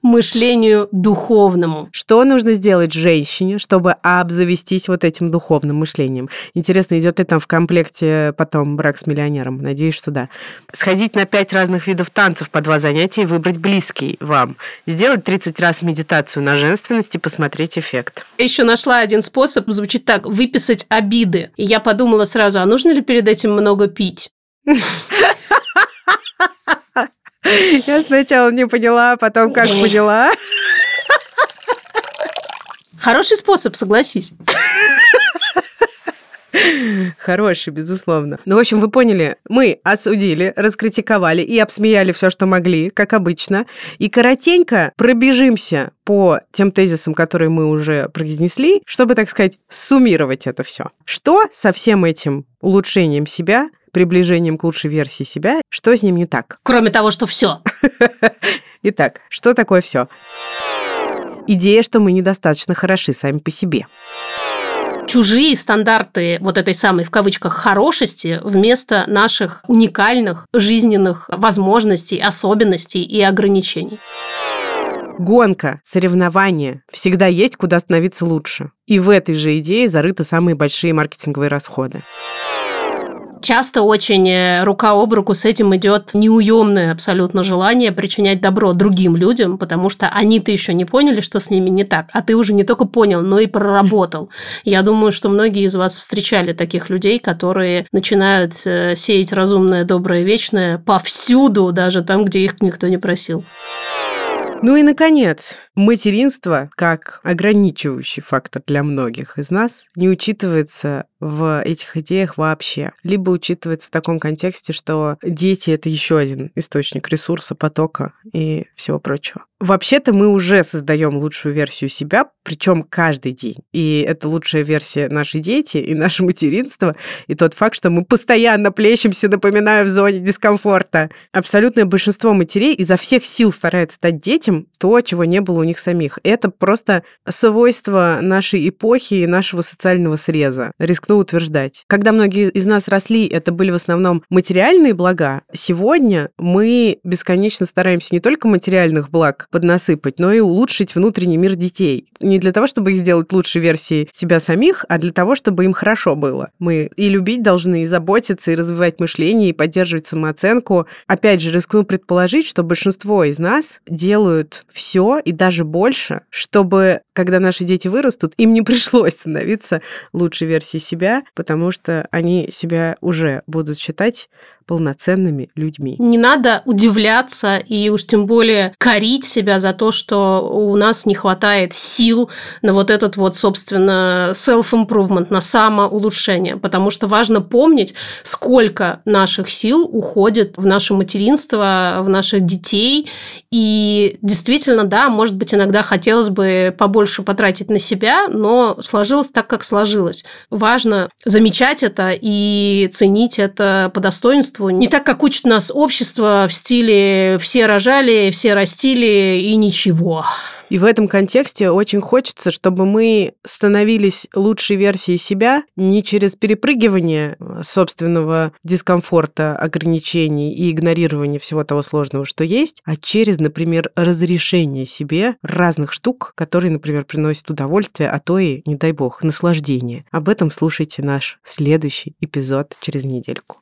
[SPEAKER 2] мышлению духовному.
[SPEAKER 1] Что нужно сделать женщине, чтобы обзавестись вот этим духовным мышлением? Интересно, идет ли там в комплекте потом брак с миллионером? Надеюсь, что да. Сходить на пять разных видов танцев по два занятия и выбрать близкий вам. Сделать 30 раз медитацию на женственность и посмотреть эффект.
[SPEAKER 2] Еще нашла один способ, звучит так, выписать обиды. И я подумала сразу, а нужно ли перед этим много пить?
[SPEAKER 1] Я сначала не поняла, а потом как поняла.
[SPEAKER 2] Хороший способ, согласись.
[SPEAKER 1] Хороший, безусловно. Ну, в общем, вы поняли, мы осудили, раскритиковали и обсмеяли все, что могли, как обычно. И коротенько пробежимся по тем тезисам, которые мы уже произнесли, чтобы, так сказать, суммировать это все. Что со всем этим улучшением себя приближением к лучшей версии себя, что с ним не так?
[SPEAKER 2] Кроме того, что все.
[SPEAKER 1] Итак, что такое все? Идея, что мы недостаточно хороши сами по себе
[SPEAKER 2] чужие стандарты вот этой самой, в кавычках, хорошести вместо наших уникальных жизненных возможностей, особенностей и ограничений.
[SPEAKER 1] Гонка, соревнования. Всегда есть куда становиться лучше. И в этой же идее зарыты самые большие маркетинговые расходы.
[SPEAKER 2] Часто очень э, рука об руку с этим идет неуемное абсолютно желание причинять добро другим людям, потому что они-то еще не поняли, что с ними не так, а ты уже не только понял, но и проработал. Я думаю, что многие из вас встречали таких людей, которые начинают э, сеять разумное, доброе, вечное повсюду, даже там, где их никто не просил.
[SPEAKER 1] Ну и, наконец, материнство, как ограничивающий фактор для многих из нас, не учитывается в этих идеях вообще. Либо учитывается в таком контексте, что дети — это еще один источник ресурса, потока и всего прочего. Вообще-то мы уже создаем лучшую версию себя, причем каждый день. И это лучшая версия нашей дети и наше материнство, и тот факт, что мы постоянно плещемся, напоминаю, в зоне дискомфорта. Абсолютное большинство матерей изо всех сил старается дать детям то, чего не было у них самих. Это просто свойство нашей эпохи и нашего социального среза. Рискну утверждать. Когда многие из нас росли, это были в основном материальные блага. Сегодня мы бесконечно стараемся не только материальных благ поднасыпать, но и улучшить внутренний мир детей. Не для того, чтобы их сделать лучшей версией себя самих, а для того, чтобы им хорошо было. Мы и любить должны, и заботиться, и развивать мышление, и поддерживать самооценку. Опять же, рискну предположить, что большинство из нас делают все и даже больше, чтобы, когда наши дети вырастут, им не пришлось становиться лучшей версией себя, потому что они себя уже будут считать полноценными людьми.
[SPEAKER 2] Не надо удивляться и уж тем более корить себя за то, что у нас не хватает сил на вот этот вот, собственно, self-improvement, на самоулучшение, потому что важно помнить, сколько наших сил уходит в наше материнство, в наших детей, и действительно, да, может быть, иногда хотелось бы побольше потратить на себя, но сложилось так, как сложилось. Важно замечать это и ценить это по достоинству. Не так, как учит нас общество в стиле «все рожали, все растили и ничего».
[SPEAKER 1] И в этом контексте очень хочется, чтобы мы становились лучшей версией себя не через перепрыгивание собственного дискомфорта, ограничений и игнорирование всего того сложного, что есть, а через, например, разрешение себе разных штук, которые, например, приносят удовольствие, а то и, не дай бог, наслаждение. Об этом слушайте наш следующий эпизод через недельку.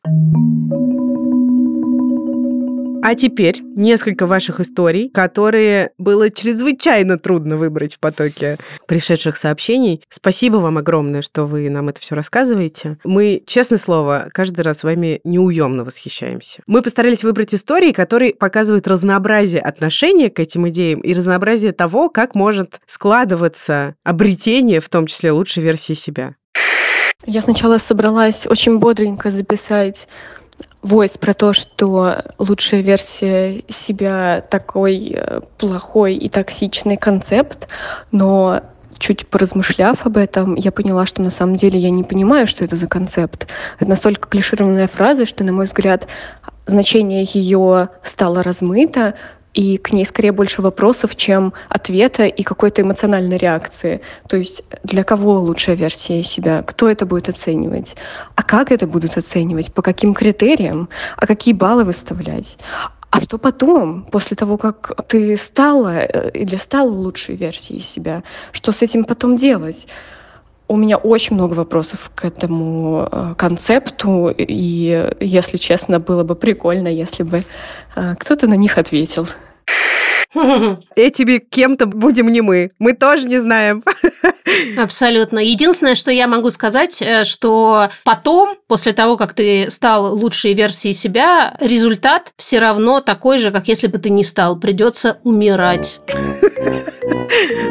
[SPEAKER 1] А теперь несколько ваших историй, которые было чрезвычайно трудно выбрать в потоке пришедших сообщений. Спасибо вам огромное, что вы нам это все рассказываете. Мы, честное слово, каждый раз с вами неуемно восхищаемся. Мы постарались выбрать истории, которые показывают разнообразие отношения к этим идеям и разнообразие того, как может складываться обретение, в том числе лучшей версии себя.
[SPEAKER 4] Я сначала собралась очень бодренько записать войс про то, что лучшая версия себя такой э, плохой и токсичный концепт, но чуть поразмышляв об этом, я поняла, что на самом деле я не понимаю, что это за концепт. Это настолько клишированная фраза, что, на мой взгляд, значение ее стало размыто, и к ней скорее больше вопросов, чем ответа и какой-то эмоциональной реакции. То есть для кого лучшая версия себя? Кто это будет оценивать? А как это будут оценивать? По каким критериям? А какие баллы выставлять? А что потом, после того, как ты стала э, или стала лучшей версией себя? Что с этим потом делать? У меня очень много вопросов к этому э, концепту, и, если честно, было бы прикольно, если бы э, кто-то на них ответил.
[SPEAKER 1] Этими кем-то будем не мы. Мы тоже не знаем.
[SPEAKER 2] Абсолютно. Единственное, что я могу сказать, э, что потом, после того, как ты стал лучшей версией себя, результат все равно такой же, как если бы ты не стал. Придется умирать.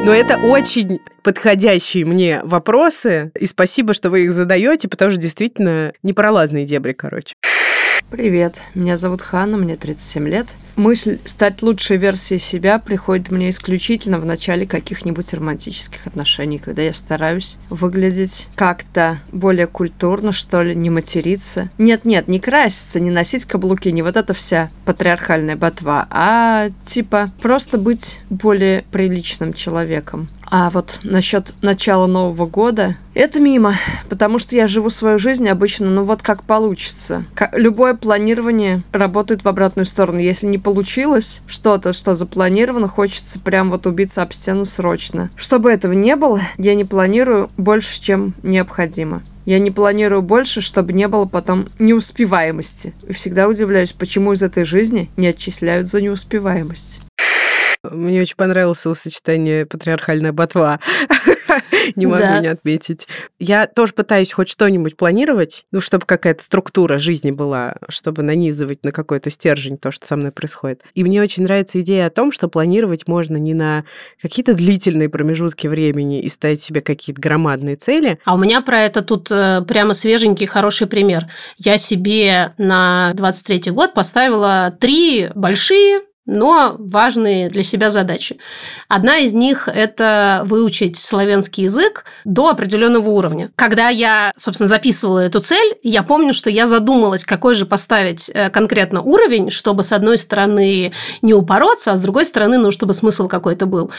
[SPEAKER 1] Но это очень подходящие мне вопросы, и спасибо, что вы их задаете, потому что действительно непролазные дебри, короче.
[SPEAKER 5] Привет, меня зовут Ханна, мне 37 лет. Мысль стать лучшей версией себя приходит мне исключительно в начале каких-нибудь романтических отношений, когда я стараюсь выглядеть как-то более культурно, что ли, не материться. Нет-нет, не краситься, не носить каблуки, не вот эта вся патриархальная ботва, а типа просто быть более приличным человеком. А вот насчет начала Нового года, это мимо, потому что я живу свою жизнь обычно, ну вот как получится. Любое планирование работает в обратную сторону. Если не получилось что-то, что запланировано, хочется прям вот убиться об стену срочно. Чтобы этого не было, я не планирую больше, чем необходимо. Я не планирую больше, чтобы не было потом неуспеваемости. И всегда удивляюсь, почему из этой жизни не отчисляют за неуспеваемость.
[SPEAKER 1] Мне очень понравилось сочетание «патриархальная ботва». Не могу не отметить. Я тоже пытаюсь хоть что-нибудь планировать, ну, чтобы какая-то структура жизни была, чтобы нанизывать на какой-то стержень то, что со мной происходит. И мне очень нравится идея о том, что планировать можно не на какие-то длительные промежутки времени и ставить себе какие-то громадные цели.
[SPEAKER 2] А у меня про это тут э, прямо свеженький хороший пример. Я себе на 23 год поставила три большие но важные для себя задачи. Одна из них – это выучить славянский язык до определенного уровня. Когда я, собственно, записывала эту цель, я помню, что я задумалась, какой же поставить э, конкретно уровень, чтобы, с одной стороны, не упороться, а с другой стороны, ну, чтобы смысл какой-то был.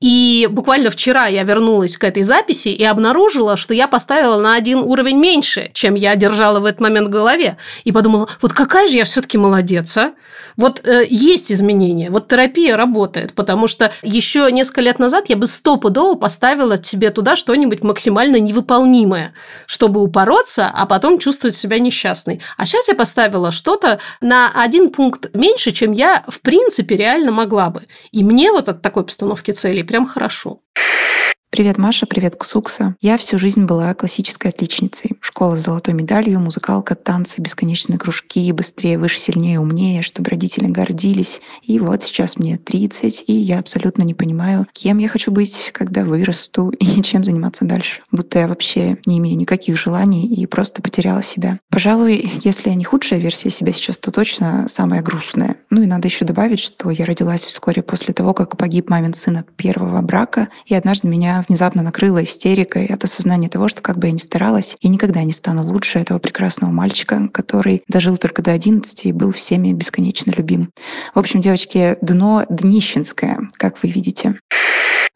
[SPEAKER 2] И буквально вчера я вернулась к этой записи и обнаружила, что я поставила на один уровень меньше, чем я держала в этот момент в голове. И подумала, вот какая же я все-таки молодец, а? Вот э, есть изменения, вот терапия работает, потому что еще несколько лет назад я бы стопудово поставила себе туда что-нибудь максимально невыполнимое, чтобы упороться, а потом чувствовать себя несчастной. А сейчас я поставила что-то на один пункт меньше, чем я в принципе реально могла бы. И мне вот от такой постановки целей прям хорошо.
[SPEAKER 6] Привет, Маша, привет, Ксукса. Я всю жизнь была классической отличницей. Школа с золотой медалью, музыкалка, танцы, бесконечные кружки, быстрее, выше, сильнее, умнее, чтобы родители гордились. И вот сейчас мне 30, и я абсолютно не понимаю, кем я хочу быть, когда вырасту, и чем заниматься дальше. Будто я вообще не имею никаких желаний и просто потеряла себя. Пожалуй, если я не худшая версия себя сейчас, то точно самая грустная. Ну и надо еще добавить, что я родилась вскоре после того, как погиб мамин сын от первого брака, и однажды меня внезапно накрыла истерикой от осознания того, что как бы я ни старалась, я никогда не стану лучше этого прекрасного мальчика, который дожил только до 11 и был всеми бесконечно любим. В общем, девочки, дно днищенское, как вы видите.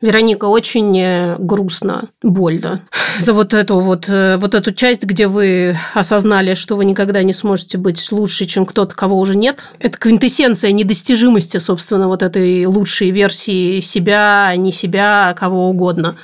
[SPEAKER 2] Вероника, очень э, грустно, больно за вот эту вот, э, вот эту часть, где вы осознали, что вы никогда не сможете быть лучше, чем кто-то, кого уже нет. Это квинтэссенция недостижимости, собственно, вот этой лучшей версии себя, не себя, кого угодно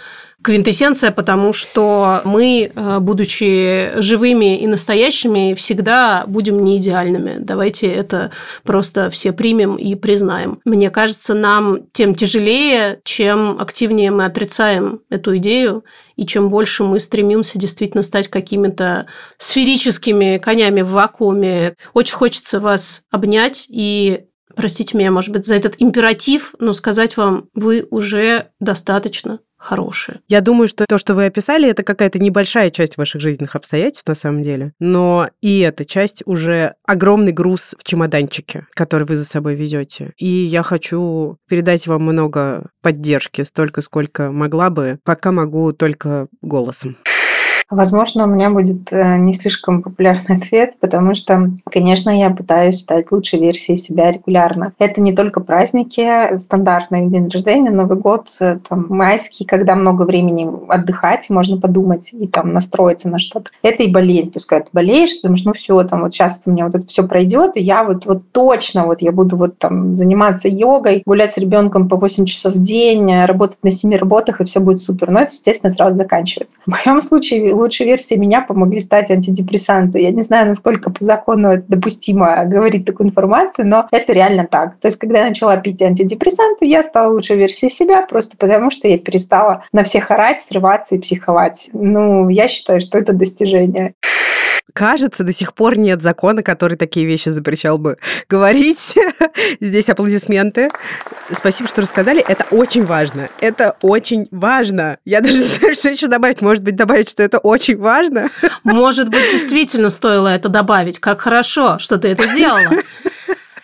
[SPEAKER 2] квинтэссенция, потому что мы, э, будучи живыми и настоящими, всегда будем не идеальными. Давайте это просто все примем и признаем. Мне кажется, нам тем тяжелее, чем активнее мы отрицаем эту идею, и чем больше мы стремимся действительно стать какими-то сферическими конями в вакууме. Очень хочется вас обнять и простите меня, может быть, за этот императив, но сказать вам, вы уже достаточно хорошие.
[SPEAKER 1] Я думаю, что то, что вы описали, это какая-то небольшая часть ваших жизненных обстоятельств на самом деле. Но и эта часть уже огромный груз в чемоданчике, который вы за собой везете. И я хочу передать вам много поддержки, столько, сколько могла бы, пока могу только голосом.
[SPEAKER 7] Возможно, у меня будет э, не слишком популярный ответ, потому что, конечно, я пытаюсь стать лучшей версией себя регулярно. Это не только праздники, стандартный день рождения, Новый год, э, там, майский, когда много времени отдыхать, можно подумать и там настроиться на что-то. Это и болезнь. То есть, когда ты болеешь, ты думаешь, ну все, там вот сейчас у меня вот это все пройдет, и я вот, вот точно вот я буду вот там заниматься йогой, гулять с ребенком по 8 часов в день, работать на 7 работах, и все будет супер. Но это, естественно, сразу заканчивается. В моем случае лучшей версией меня помогли стать антидепрессанты. Я не знаю, насколько по закону это допустимо говорить такую информацию, но это реально так. То есть, когда я начала пить антидепрессанты, я стала лучшей версией себя просто потому, что я перестала на всех орать, срываться и психовать. Ну, я считаю, что это достижение
[SPEAKER 1] кажется, до сих пор нет закона, который такие вещи запрещал бы говорить. Здесь аплодисменты. Спасибо, что рассказали. Это очень важно. Это очень важно. Я даже не знаю, что еще добавить. Может быть, добавить, что это очень важно?
[SPEAKER 2] Может быть, действительно стоило это добавить. Как хорошо, что ты это сделала.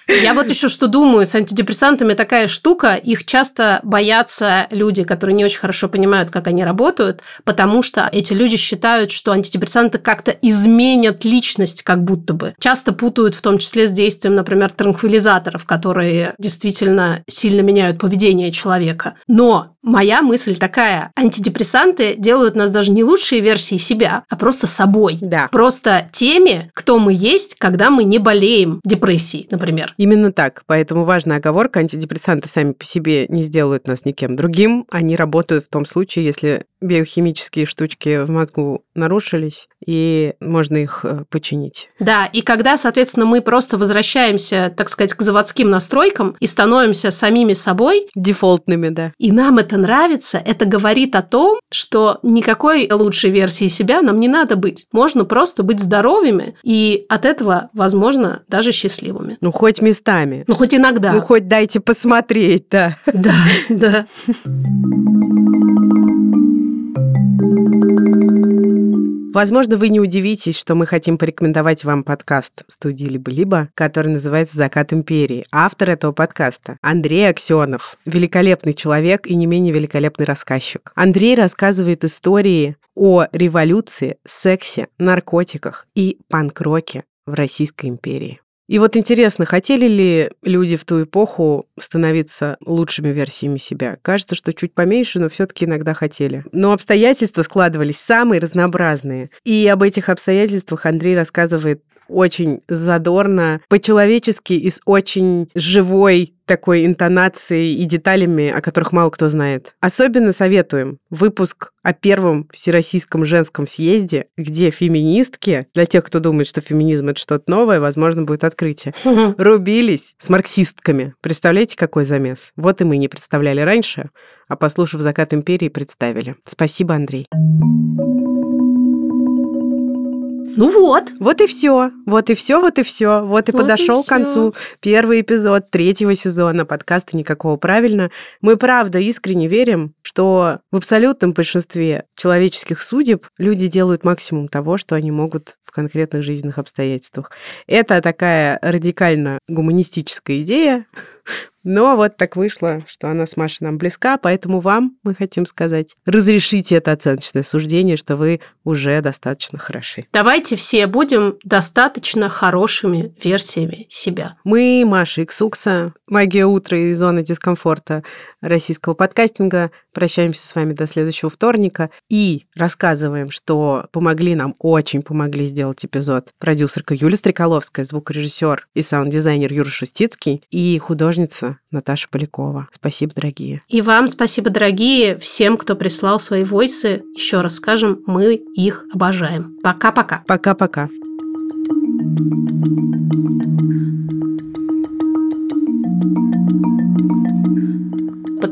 [SPEAKER 2] Я вот еще что думаю, с антидепрессантами такая штука, их часто боятся люди, которые не очень хорошо понимают, как они работают, потому что эти люди считают, что антидепрессанты как-то изменят личность, как будто бы. Часто путают в том числе с действием, например, транквилизаторов, которые действительно сильно меняют поведение человека. Но Моя мысль такая. Антидепрессанты делают нас даже не лучшие версии себя, а просто собой.
[SPEAKER 1] Да.
[SPEAKER 2] Просто теми, кто мы есть, когда мы не болеем депрессией, например.
[SPEAKER 1] Именно так. Поэтому важная оговорка. Антидепрессанты сами по себе не сделают нас никем другим. Они работают в том случае, если биохимические штучки в мозгу нарушились, и можно их э, починить.
[SPEAKER 2] Да, и когда, соответственно, мы просто возвращаемся, так сказать, к заводским настройкам и становимся самими собой.
[SPEAKER 1] Дефолтными, да.
[SPEAKER 2] И нам это нравится, это говорит о том, что никакой лучшей версии себя нам не надо быть. Можно просто быть здоровыми и от этого, возможно, даже счастливыми.
[SPEAKER 1] Ну, хоть местами.
[SPEAKER 2] Ну, хоть иногда.
[SPEAKER 1] Ну, хоть дайте посмотреть, да.
[SPEAKER 2] Да, да.
[SPEAKER 1] Возможно, вы не удивитесь, что мы хотим порекомендовать вам подкаст студии «Либо-либо», который называется «Закат империи». Автор этого подкаста – Андрей Аксенов. Великолепный человек и не менее великолепный рассказчик. Андрей рассказывает истории о революции, сексе, наркотиках и панк-роке в Российской империи. И вот интересно, хотели ли люди в ту эпоху становиться лучшими версиями себя? Кажется, что чуть поменьше, но все-таки иногда хотели. Но обстоятельства складывались самые разнообразные. И об этих обстоятельствах Андрей рассказывает очень задорно, по-человечески и с очень живой такой интонацией и деталями, о которых мало кто знает. Особенно советуем выпуск о первом Всероссийском женском съезде, где феминистки, для тех, кто думает, что феминизм это что-то новое, возможно, будет открытие, рубились с марксистками. Представляете, какой замес? Вот и мы не представляли раньше, а послушав «Закат империи» представили. Спасибо, Андрей.
[SPEAKER 2] Ну вот.
[SPEAKER 1] Вот и все. Вот и все, вот и все. Вот и вот подошел и к концу первый эпизод третьего сезона подкаста «Никакого правильно». Мы правда искренне верим, что в абсолютном большинстве человеческих судеб люди делают максимум того, что они могут в конкретных жизненных обстоятельствах. Это такая радикально гуманистическая идея, но вот так вышло, что она с Машей нам близка, поэтому вам мы хотим сказать, разрешите это оценочное суждение, что вы уже достаточно хороши.
[SPEAKER 2] Давайте все будем достаточно хорошими версиями себя.
[SPEAKER 1] Мы, Маша Иксукса, Магия утра и зона дискомфорта российского подкастинга, прощаемся с вами до следующего вторника и рассказываем, что помогли нам, очень помогли сделать эпизод продюсерка Юлия Стреколовская, звукорежиссер и саунд-дизайнер Юра Шустицкий и художница Наташа Полякова. Спасибо, дорогие.
[SPEAKER 2] И вам спасибо, дорогие, всем, кто прислал свои войсы. Еще раз скажем, мы их обожаем. Пока-пока.
[SPEAKER 1] Пока-пока.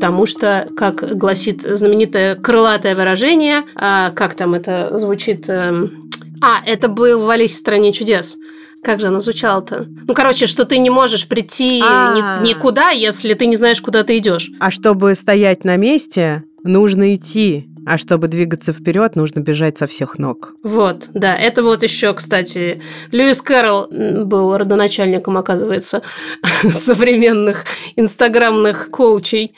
[SPEAKER 2] потому что, как гласит знаменитое крылатое выражение, а, как там это звучит? Эм, а, это был в Алисе в стране чудес. Как же оно звучало-то? Ну, короче, что ты не можешь прийти ни, никуда, если ты не знаешь, куда ты идешь.
[SPEAKER 1] А чтобы стоять на месте, нужно идти, а чтобы двигаться вперед, нужно бежать со всех ног.
[SPEAKER 2] Вот, да. Это вот еще, кстати, Льюис Кэрролл был родоначальником, оказывается, современных инстаграмных коучей.